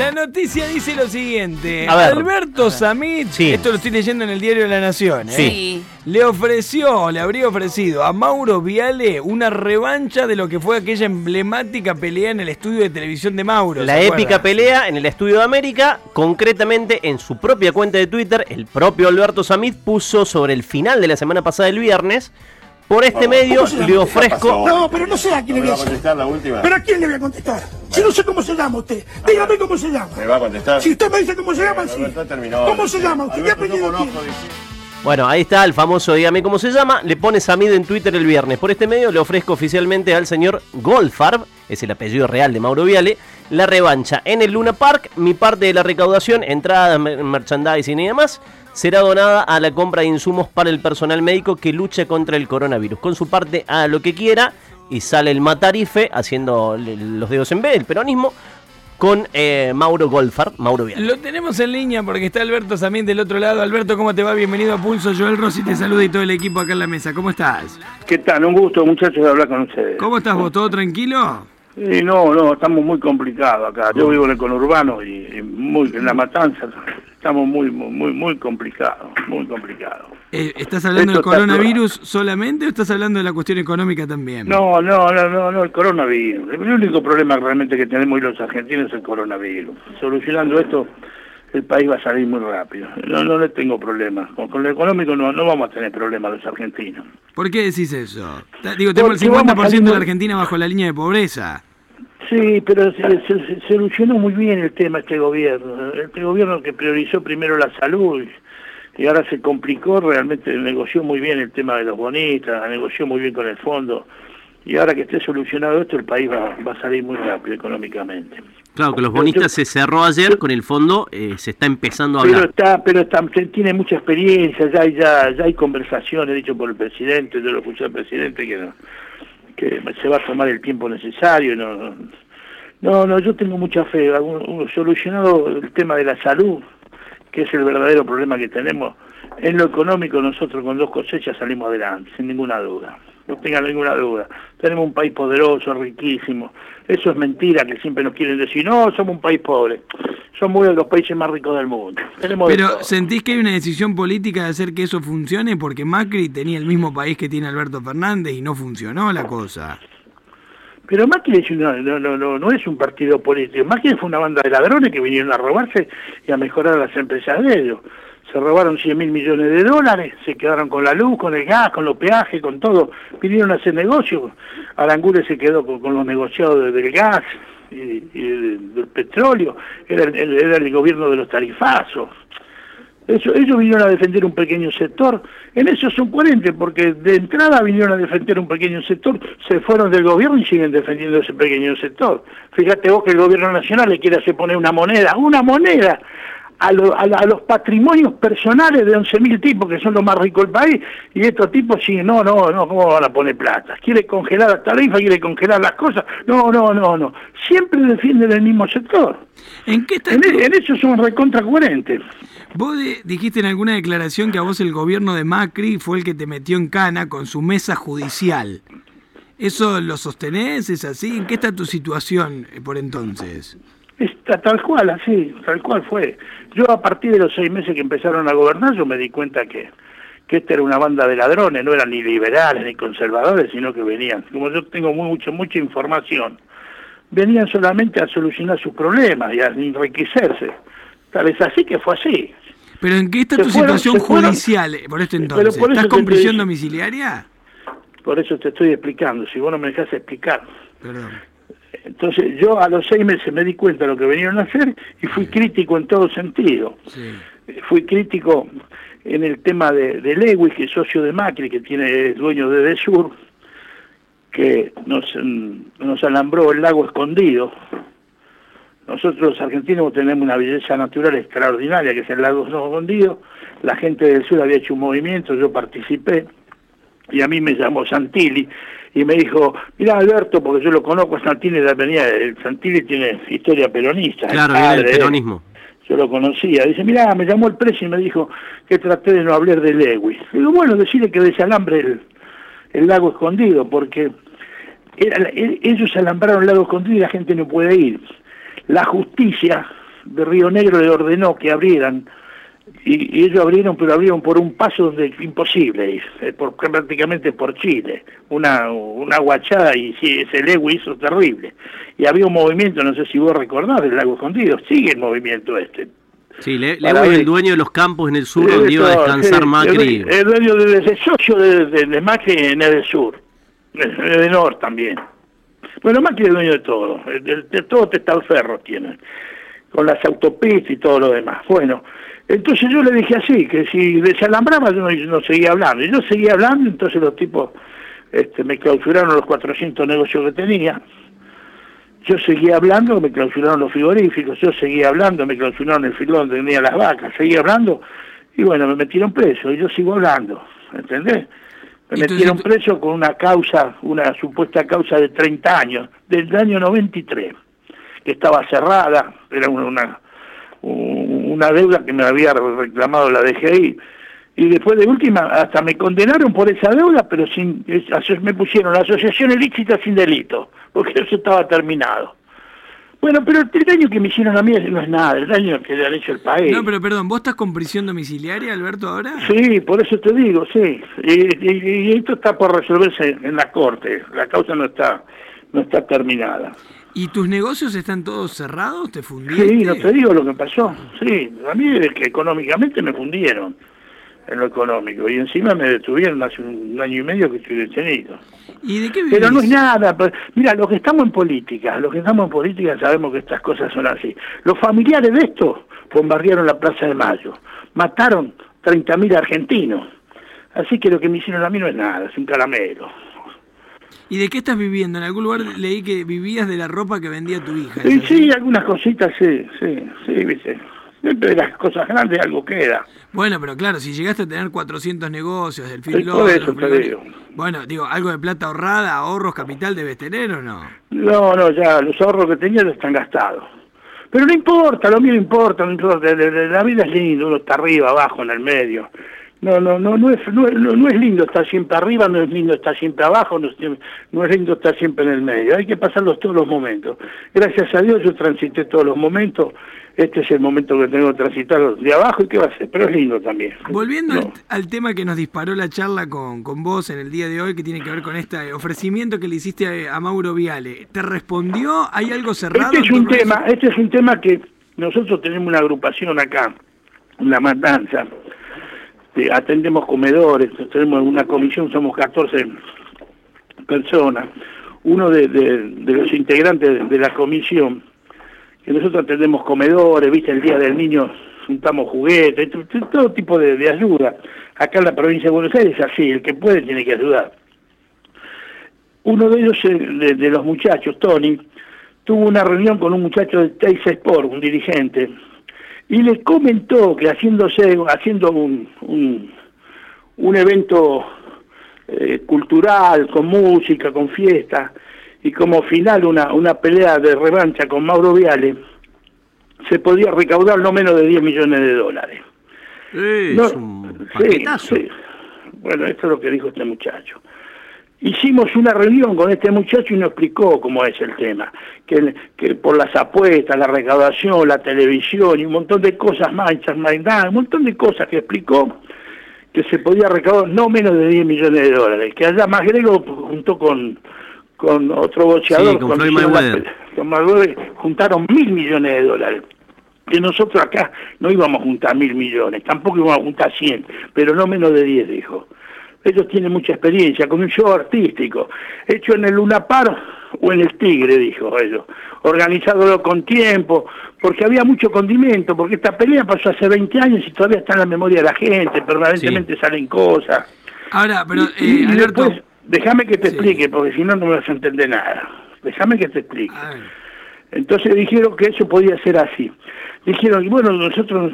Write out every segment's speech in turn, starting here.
La noticia dice lo siguiente. A ver. Alberto Samit, Sí. esto lo estoy leyendo en el diario de la Nación, ¿eh? Sí. le ofreció, le habría ofrecido a Mauro Viale una revancha de lo que fue aquella emblemática pelea en el estudio de televisión de Mauro. La ¿se épica pelea en el Estudio de América, concretamente en su propia cuenta de Twitter, el propio Alberto Samit puso sobre el final de la semana pasada el viernes. Por este medio le ofrezco. No, pero no sé a quién le ¿Me voy a contestar la última? ¿Pero a quién le voy a contestar? Si no sé cómo se llama usted. Dígame cómo se llama. ¿Me va a contestar? Si usted me dice cómo se llama, sí. Terminó. ¿Cómo se llama usted? ¿Qué apellido tiene? Bueno, ahí está el famoso Dígame cómo se llama. Le pone Samid en Twitter el viernes. Por este medio le ofrezco oficialmente al señor Goldfarb, es el apellido real de Mauro Viale, la revancha en el Luna Park. Mi parte de la recaudación, entradas, mer- merchandising y demás, será donada a la compra de insumos para el personal médico que lucha contra el coronavirus. Con su parte, a lo que quiera y sale el Matarife haciendo los dedos en B, el peronismo, con eh, Mauro Goldfarb, Mauro Viale. Lo tenemos en línea porque está Alberto Samit del otro lado. Alberto, ¿cómo te va? Bienvenido a Pulso. Joel Rossi te saluda y todo el equipo acá en la mesa. ¿Cómo estás? ¿Qué tal? Un gusto, muchachos, de hablar con ustedes. ¿Cómo estás vos? ¿Todo tranquilo? Y no, no, estamos muy complicados acá. Yo vivo en el conurbano y, y muy, en la matanza. Estamos muy, muy, muy, muy complicados, muy complicados. Eh, ¿Estás hablando del está coronavirus solamente o estás hablando de la cuestión económica también? No, no, no, no, no, el coronavirus. El único problema realmente que tenemos hoy los argentinos es el coronavirus. Solucionando esto, el país va a salir muy rápido. No, no le tengo problemas. Con, con lo económico no, no vamos a tener problemas los argentinos. ¿Por qué decís eso? Digo, tenemos el Porque a 50% de salir- la Argentina bajo la línea de pobreza. Sí, pero se, se- solucionó muy bien el tema este gobierno. Este gobierno que priorizó primero la salud y, ahora se complicó, realmente negoció muy bien el tema de los bonistas, negoció muy bien con el fondo. Y ahora que esté solucionado esto, el país va, va a salir muy rápido económicamente. Claro, que los bonistas yo- se cerró ayer, con el fondo eh, se está empezando a Pero hablar. está, pero está, tiene mucha experiencia, ya hay, ya, ya hay conversaciones dicho por el presidente, yo lo escuché al presidente que no, que se va a tomar el tiempo necesario, no, no, no, yo tengo mucha fe, solucionado el tema de la salud, que es el verdadero problema que tenemos, en lo económico nosotros con dos cosechas salimos adelante, sin ninguna duda, no tengan ninguna duda, tenemos un país poderoso, riquísimo, eso es mentira que siempre nos quieren decir, no, somos un país pobre, somos uno de los países más ricos del mundo, tenemos Pero. ¿sentís que hay una decisión política de hacer que eso funcione? Porque Macri tenía el mismo país que tiene Alberto Fernández y no funcionó la cosa. Pero Macri es una- no, no, no, no es un partido político. Macri fue una banda de ladrones que vinieron a robarse y a mejorar las empresas de ellos. Se robaron 100 mil millones de dólares, se quedaron con la luz, con el gas, con los peajes, con todo. Vinieron a hacer negocios. Aranguren se quedó con, con los negociados de- del gas y, y del, petróleo. Era el, el- era el gobierno de los tarifazos. Eso, ellos vinieron a defender un pequeño sector. En eso son coherentes, porque de entrada vinieron a defender un pequeño sector, se fueron del gobierno y siguen defendiendo ese pequeño sector. Fíjate vos que el gobierno nacional le quiere hacer poner una moneda, una moneda, a, lo- a a los patrimonios personales de 11.000 tipos, que son los más ricos del país, y estos tipos siguen, no, no, no, ¿cómo van a poner plata? Quiere congelar la tarifa, quiere congelar las cosas. No, no, no, no. Siempre defienden el mismo sector. ¿En qué está En, e- en eso son recontra coherentes. Vos de- dijiste en alguna declaración que a vos el gobierno de Macri fue el que te metió en cana con su mesa judicial. ¿Eso lo sostenés? ¿Es así? ¿En qué está tu situación eh, por entonces? Tal cual, así, tal cual fue. Yo a partir de los seis meses que empezaron a gobernar, yo me di cuenta que, que esta era una banda de ladrones, no eran ni liberales ni conservadores, sino que venían, como yo tengo mucho, mucha información, venían solamente a solucionar sus problemas y a enriquecerse. Tal es así que fue así. ¿Pero en qué está Se tu fueron- situación fueron- judicial eh, por esto entonces? por ¿Estás con prisión domiciliaria? Por eso te estoy explicando, si vos no me dejás explicar. Perdón. Entonces yo a los seis meses me di cuenta de lo que venían a hacer y fui crítico en todo sentido. Sí. Eh, Fui crítico en el tema de, de Lewis, que es socio de Macri, que tiene es dueño de Desur, que nos, nos alambró el lago escondido. Nosotros los argentinos tenemos una belleza natural extraordinaria, que es el lago escondido. La gente del sur había hecho un movimiento, yo participé, y a mí me llamó Santilli y me dijo, mira Alberto, porque yo lo conozco a Santilli, la venía, el Santilli tiene historia peronista. el Claro, del padre, peronismo. yo lo conocía. Dice, mira, me llamó el precio y me dijo que traté de no hablar de Lewis. Digo, bueno, decirle que desalambre el, el lago escondido, porque era- el- ellos alambraron el lago escondido y la gente no puede ir. La justicia de Río Negro le ordenó que abrieran y, ellos abrieron, pero abrieron por un paso donde imposible, eh, por, prácticamente por Chile, una, una guachada y ese legua hizo terrible. Y había un movimiento, no sé si vos recordás, del lago escondido, sigue el movimiento este. Sí, le, es el dueño de los campos en el sur donde iba a descansar Macri. El, dueño de, socio de, Macri en el sur, en el norte también. Bueno, Macri es dueño de todo, de, de todo ferro tiene, con las autopistas y todo lo demás. Bueno, entonces yo le dije así, que si desalambraba yo no, seguía hablando. Y yo seguía hablando, entonces los tipos este, me clausuraron los 400 negocios que tenía. Yo seguía hablando, me clausuraron los frigoríficos, yo seguía hablando, me clausuraron el filón donde tenía las vacas, seguía hablando, y bueno, me metieron preso, y yo sigo hablando, ¿entendés? Me metieron preso con una causa, una supuesta causa de 30 años, del año 93, que estaba cerrada, era una una deuda que me había reclamado la DGI. Y después de última, hasta me condenaron por esa deuda, pero sin me pusieron la asociación ilícita sin delito, porque eso estaba terminado. Bueno, pero el daño que me hicieron a mí no es nada, el daño que le han hecho el país. No, pero perdón, ¿vos estás con prisión domiciliaria, Alberto, ahora? Sí, por eso te digo, sí. Y, y esto está por resolverse en la corte, la causa no está, no está terminada. ¿Y tus negocios están todos cerrados? ¿Te fundiste? Sí, no te digo lo que pasó. Sí, a mí es que económicamente me fundieron en lo económico y encima me detuvieron hace un año y medio que estoy detenido. ¿Y de qué Pero no es nada. Mira, los que estamos en política, los que estamos en política sabemos que estas cosas son así. Los familiares de esto bombardearon la Plaza de Mayo, mataron 30.000 argentinos. Así que lo que me hicieron a mí no es nada, es un caramelo. ¿Y de qué estás viviendo? En algún lugar leí que vivías de la ropa que vendía tu hija. Sí, sí, algunas cositas, sí, sí, sí, viste. Siempre de las cosas grandes algo queda. Bueno, pero claro, si llegaste a tener 400 negocios, del film eso te digo. Bueno, digo, algo de plata ahorrada, ahorros, capital debes tener o no? No, no, ya los ahorros que tenía ya están gastados. Pero no importa, lo mío no importa, no importa. La vida es lindo, uno está arriba, abajo, en el medio. No, no, no, no es, no, no, es lindo estar siempre arriba, no es lindo estar siempre abajo, no es, no es lindo estar siempre en el medio. Hay que pasarlos todos los momentos. Gracias a Dios yo transité todos los momentos. Este es el momento que tengo que transitar de abajo y qué va a ser, pero es lindo también. Volviendo al, tema que nos disparó la charla con, con vos en el día de hoy, que tiene que ver con este ofrecimiento que le hiciste a, Mauro Viale, ¿te respondió? ¿Hay algo cerrado? Este es un tema, este es un tema que nosotros tenemos una agrupación acá, una matanza, atendemos comedores, tenemos una comisión, somos 14 personas. Uno de, los integrantes de, la comisión, que nosotros atendemos comedores, viste, el Día del Niño juntamos juguetes, todo tipo de, ayuda. Acá en la provincia de Buenos Aires es así, el que puede tiene que ayudar. Uno de ellos, de, de los muchachos, Tony, tuvo una reunión con un muchacho de Teis Sport, un dirigente, y le comentó que haciéndose, haciendo un, un, evento eh, cultural, con música, con fiesta, y como final una, una pelea de revancha con Mauro Viale, se podía recaudar no menos de 10 millones de dólares. es un sí, Bueno, esto es lo que dijo este muchacho. Hicimos una reunión con este muchacho y nos explicó cómo es el tema, que, que por las apuestas, la recaudación, la televisión y un montón de cosas más, un montón de cosas que explicó que se podía recaudar no menos de 10 millones de dólares, que allá más grego junto con, con otro boxeador, con, con juntaron mil millones de dólares que nosotros acá no íbamos a juntar mil millones, tampoco íbamos a juntar 100, pero no menos de 10, dijo. Ellos tienen mucha experiencia con un show artístico, hecho en el Lunapar o en el Tigre, dijo ellos, organizándolo con tiempo, porque había mucho condimento, porque esta pelea pasó hace 20 años y todavía está en la memoria de la gente, permanentemente salen cosas. Ahora, pero eh, Alberto... déjame que te explique, porque si no, no me vas a entender nada. Déjame que te explique. Entonces dijeron que eso podía ser así. Dijeron, y bueno, nosotros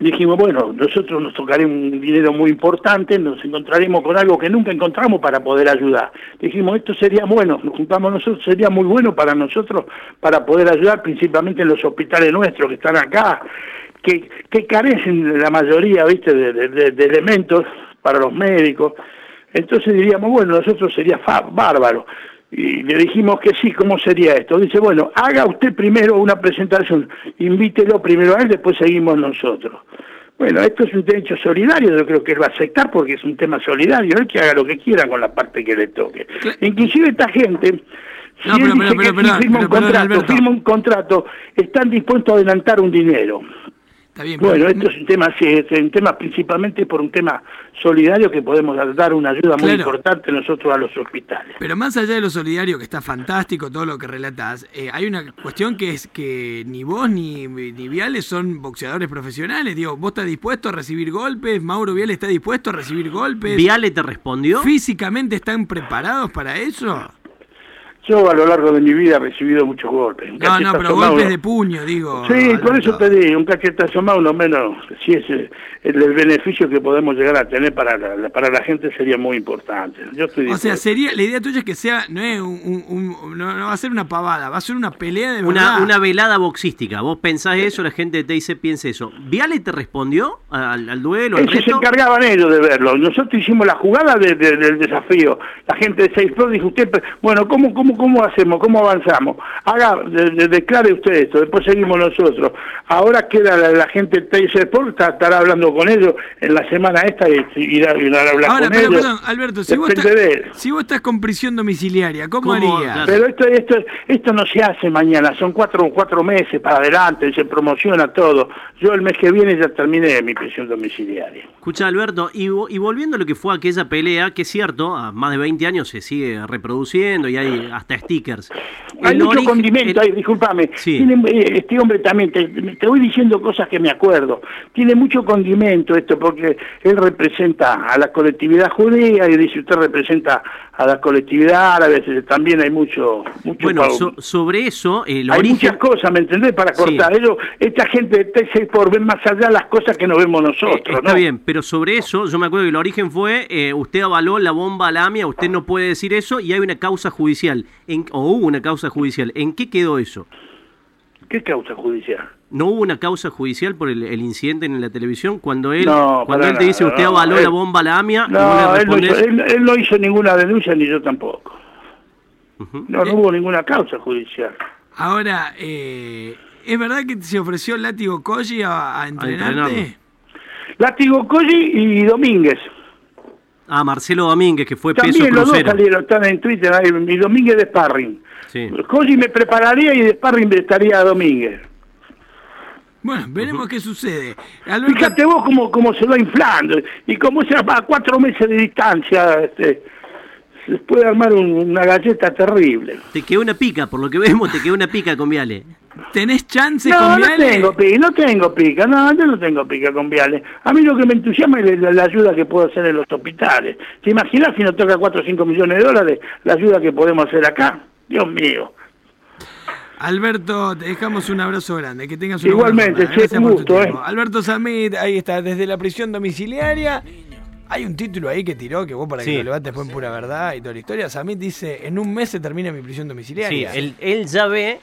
dijimos, bueno, nosotros nos tocaremos un dinero muy importante, nos encontraremos con algo que nunca encontramos para poder ayudar. Dijimos, esto sería bueno, nos juntamos nosotros, sería muy bueno para nosotros para poder ayudar principalmente en los hospitales nuestros que están acá, que, que carecen la mayoría, viste, de, elementos para los médicos. Entonces diríamos, bueno, nosotros sería bárbaro. Y le dijimos que sí, ¿cómo sería esto? Dice, bueno, haga usted primero una presentación, invítelo primero a él, después seguimos nosotros. Bueno, esto es un derecho solidario, yo creo que él va a aceptar porque es un tema solidario, él que haga lo que quiera con la parte que le toque. Inclusive esta gente, si No, él pero- dice pero- que si firma un contrato, firma un contrato, están dispuestos a adelantar un dinero. Está bien, pero- Bueno, esto es un tema, sí, es un tema principalmente por un tema solidario que podemos dar una ayuda muy importante nosotros a los hospitales. Pero más allá de lo solidario, que está fantástico todo lo que relatás, eh, hay una cuestión que es que ni vos ni, ni Viales son boxeadores profesionales. Digo, vos estás dispuesto a recibir golpes, Mauro Viale está dispuesto a recibir golpes. ¿Viale te respondió? ¿Físicamente están preparados para eso? Yo a lo largo de mi vida he recibido muchos golpes. Un No, no, pero golpes uno- de puño, digo. Sí, por eso te digo, un cachetazo más, uno menos, si es el, el beneficio que podemos llegar a tener para la, para la gente sería muy importante. Yo estoy O sea, sería la idea tuya es que sea, no es un, un- un- no, no va a ser una pavada, va a ser una pelea de verdad. Una, una velada boxística. Vos pensás eso, la gente te dice, piensa eso. ¿Viale te respondió al, al duelo, al Eso se encargaban ellos de verlo. Nosotros hicimos la jugada de- de- del desafío. La gente de Seis Pro dijo usted, bueno, ¿cómo, cómo, cómo hacemos? ¿Cómo avanzamos? Haga, de- de- declare usted esto, después seguimos nosotros. Ahora queda la, la gente de Pro, está- estará hablando con ellos en la semana esta y irá, irá a hablar Ahora, con pero ellos. perdón, Alberto, si vos, estás, de él. si vos estás con prisión domiciliaria, ¿cómo, ¿Cómo? harías? Pero esto, esto, esto no se hace mañana, son cuatro, cuatro meses para adelante, se promociona todo. Yo el mes que viene ya terminé mi prisión domiciliaria. Escucha, Alberto, y, y volviendo a lo que fue aquella pelea, que es cierto, a más de 20 años se sigue reproduciendo y hay hasta stickers. Hay El mucho origen- condimento el- ahí, discúlpame. Sí. Tiene, eh, este hombre también, te, te voy diciendo cosas que me acuerdo. Tiene mucho condimento esto, porque él representa a la colectividad judía y dice usted representa a la colectividad árabe, eh, también hay mucho... mucho Bueno, so- sobre eso, el hay origen... muchas cosas, ¿me entendés? Para Sí. cortar. Ellos, esta gente de T6 por ver más allá las cosas que no vemos Eh, nosotros, Está ¿no? bien, pero sobre eso, yo me acuerdo que el origen fue, eh, usted avaló la bomba a la AMIA, usted no puede decir eso y hay una causa judicial, en- o hubo una causa judicial. ¿En qué quedó eso? ¿Qué causa judicial? ¿No hubo una causa judicial por el, el incidente en la televisión? Cuando él, No, cuando él te dice, usted no, avaló él- la bomba a la AMIA, No, le él no, hizo, respondés... él- él no hizo ninguna denuncia ni yo tampoco. No, no hubo ninguna causa judicial. Ahora, eh, ¿es verdad que se ofreció el látigo Koji a, a entrenarte? Látigo Colli y Domínguez. Ah, Marcelo Domínguez, que fue peso También los dos crucero. salieron, están en Twitter, ahí, y Domínguez de Sparring. Sí. Me prepararía y de Sparring estaría a Domínguez. Bueno, veremos qué sucede. Alberto, Fíjate vos cómo, cómo se va inflando y cómo se a cuatro meses de distancia este, se puede armar un- una galleta terrible. Te quedó una pica, por lo que vemos, te quedó una pica con Viale. ¿Tenés chance No, con no Viale? tengo pica, no tengo pica, no, yo no tengo pica con Viales. A mí lo que me entusiasma es la, la ayuda que puedo hacer en los hospitales. ¿Te imaginas si nos toca 4 o 5 millones de dólares la ayuda que podemos hacer acá? Dios mío. Alberto, te dejamos un abrazo grande. Que tengas una Igualmente, buena Gracias un por tu gusto, eh. Alberto Samit, ahí está, desde la prisión domiciliaria. Hay un título ahí que tiró, que vos para Sí. que lo levantes fue en pura verdad y toda la historia. Samit dice, en un mes se termina mi prisión Sí, domiciliaria. él, él ya ve